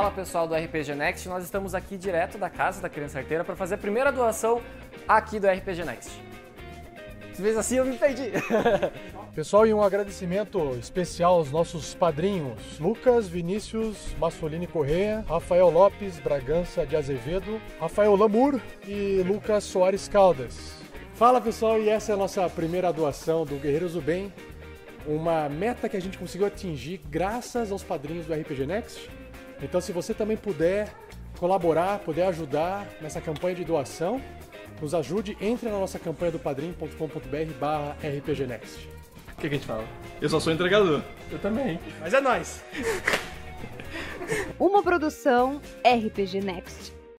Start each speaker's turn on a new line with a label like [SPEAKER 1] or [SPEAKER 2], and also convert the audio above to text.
[SPEAKER 1] Fala pessoal do RPG Next, nós estamos aqui direto da casa da Criança Arteira para fazer a primeira doação aqui do RPG Next. Se fez assim, eu me perdi.
[SPEAKER 2] Pessoal, e um agradecimento especial aos nossos padrinhos: Lucas Vinícius Massolini Correia, Rafael Lopes Bragança de Azevedo, Rafael Lamur e Lucas Soares Caldas. Fala pessoal, e essa é a nossa primeira doação do Guerreiros do Bem, uma meta que a gente conseguiu atingir graças aos padrinhos do RPG Next. Então, se você também puder colaborar, puder ajudar nessa campanha de doação, nos ajude, entre na nossa campanha do padrim.com.br barra rpgnext.
[SPEAKER 3] O que, que a gente fala? Eu só sou entregador.
[SPEAKER 2] Eu também.
[SPEAKER 1] Mas é nóis!
[SPEAKER 4] Uma produção RPG Next.